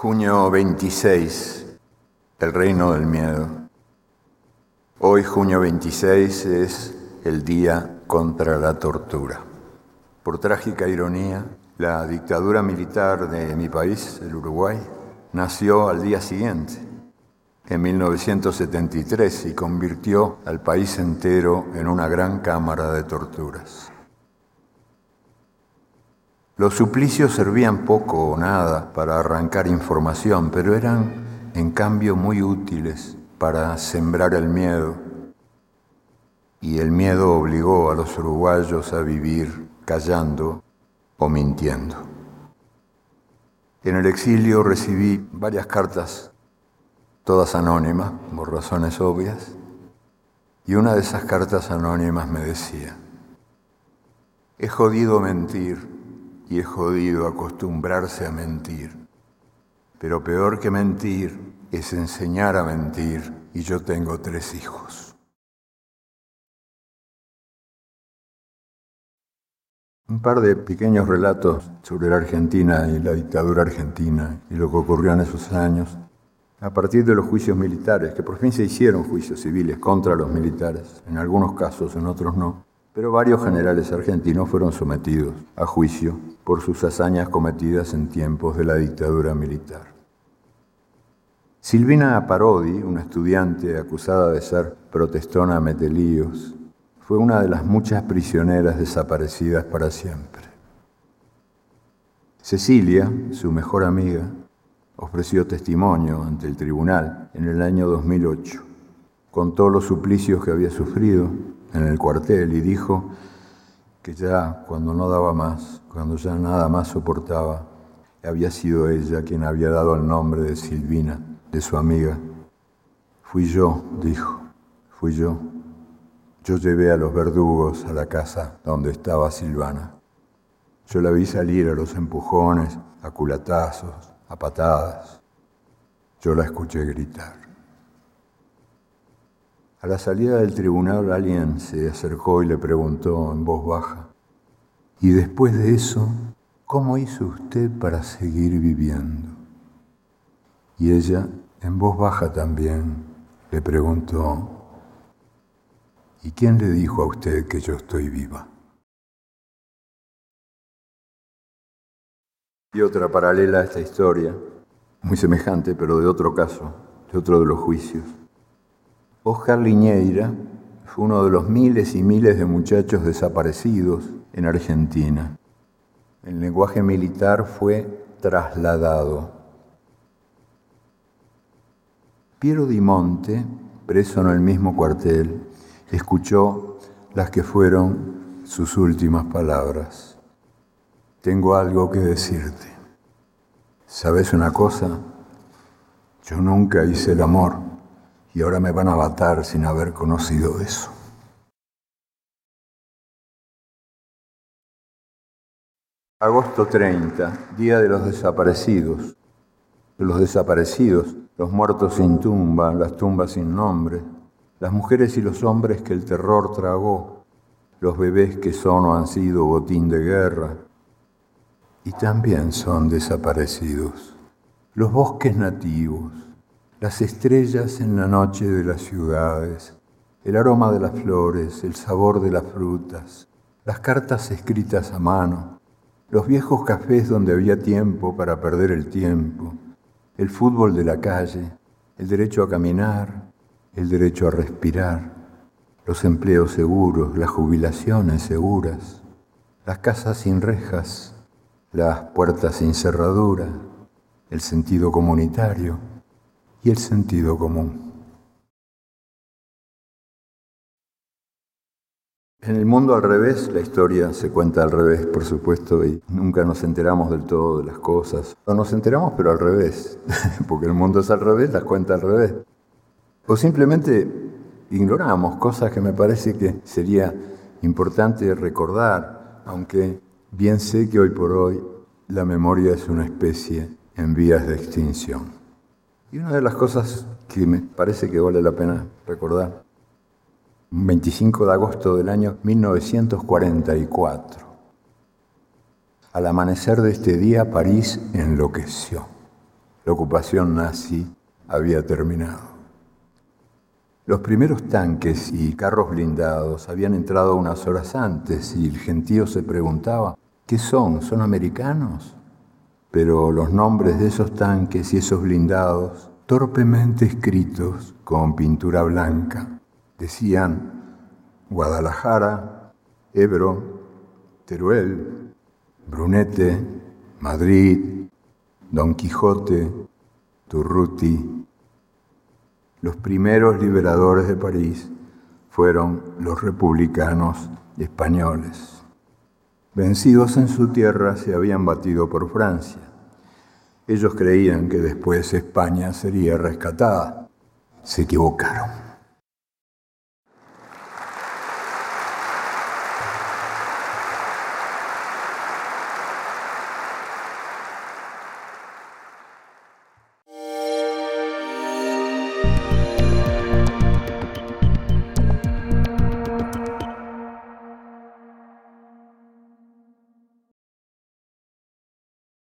Junio 26, el reino del miedo. Hoy, junio 26, es el día contra la tortura. Por trágica ironía, la dictadura militar de mi país, el Uruguay, nació al día siguiente, en 1973, y convirtió al país entero en una gran cámara de torturas. Los suplicios servían poco o nada para arrancar información, pero eran en cambio muy útiles para sembrar el miedo. Y el miedo obligó a los uruguayos a vivir callando o mintiendo. En el exilio recibí varias cartas, todas anónimas, por razones obvias, y una de esas cartas anónimas me decía, he jodido mentir y es jodido acostumbrarse a mentir. Pero peor que mentir es enseñar a mentir y yo tengo tres hijos. Un par de pequeños relatos sobre la Argentina y la dictadura argentina y lo que ocurrió en esos años, a partir de los juicios militares, que por fin se hicieron juicios civiles contra los militares, en algunos casos, en otros no, pero varios generales argentinos fueron sometidos a juicio por sus hazañas cometidas en tiempos de la dictadura militar. Silvina Parodi, una estudiante acusada de ser protestona a metelíos, fue una de las muchas prisioneras desaparecidas para siempre. Cecilia, su mejor amiga, ofreció testimonio ante el tribunal en el año 2008. Contó los suplicios que había sufrido en el cuartel y dijo que ya cuando no daba más, cuando ya nada más soportaba, había sido ella quien había dado el nombre de Silvina, de su amiga. Fui yo, dijo, fui yo. Yo llevé a los verdugos a la casa donde estaba Silvana. Yo la vi salir a los empujones, a culatazos, a patadas. Yo la escuché gritar. A la salida del tribunal alguien se acercó y le preguntó en voz baja, ¿y después de eso, cómo hizo usted para seguir viviendo? Y ella, en voz baja también, le preguntó, ¿y quién le dijo a usted que yo estoy viva? Y otra paralela a esta historia, muy semejante, pero de otro caso, de otro de los juicios. Oscar Liñeira fue uno de los miles y miles de muchachos desaparecidos en Argentina. El lenguaje militar fue trasladado. Piero Di Monte, preso en el mismo cuartel, escuchó las que fueron sus últimas palabras. Tengo algo que decirte. ¿Sabes una cosa? Yo nunca hice el amor y ahora me van a matar sin haber conocido eso. Agosto 30, Día de los Desaparecidos. Los desaparecidos, los muertos sin tumba, las tumbas sin nombre, las mujeres y los hombres que el terror tragó, los bebés que son o han sido botín de guerra, y también son desaparecidos, los bosques nativos, las estrellas en la noche de las ciudades, el aroma de las flores, el sabor de las frutas, las cartas escritas a mano, los viejos cafés donde había tiempo para perder el tiempo, el fútbol de la calle, el derecho a caminar, el derecho a respirar, los empleos seguros, las jubilaciones seguras, las casas sin rejas, las puertas sin cerradura, el sentido comunitario y el sentido común. En el mundo al revés, la historia se cuenta al revés, por supuesto, y nunca nos enteramos del todo de las cosas. O nos enteramos, pero al revés, porque el mundo es al revés, las cuenta al revés. O simplemente ignoramos cosas que me parece que sería importante recordar, aunque bien sé que hoy por hoy la memoria es una especie en vías de extinción. Y una de las cosas que me parece que vale la pena recordar, un 25 de agosto del año 1944, al amanecer de este día París enloqueció. La ocupación nazi había terminado. Los primeros tanques y carros blindados habían entrado unas horas antes y el gentío se preguntaba, ¿qué son? ¿Son americanos? Pero los nombres de esos tanques y esos blindados, torpemente escritos con pintura blanca, decían Guadalajara, Ebro, Teruel, Brunete, Madrid, Don Quijote, Turruti, los primeros liberadores de París fueron los republicanos españoles. Vencidos en su tierra, se habían batido por Francia. Ellos creían que después España sería rescatada. Se equivocaron.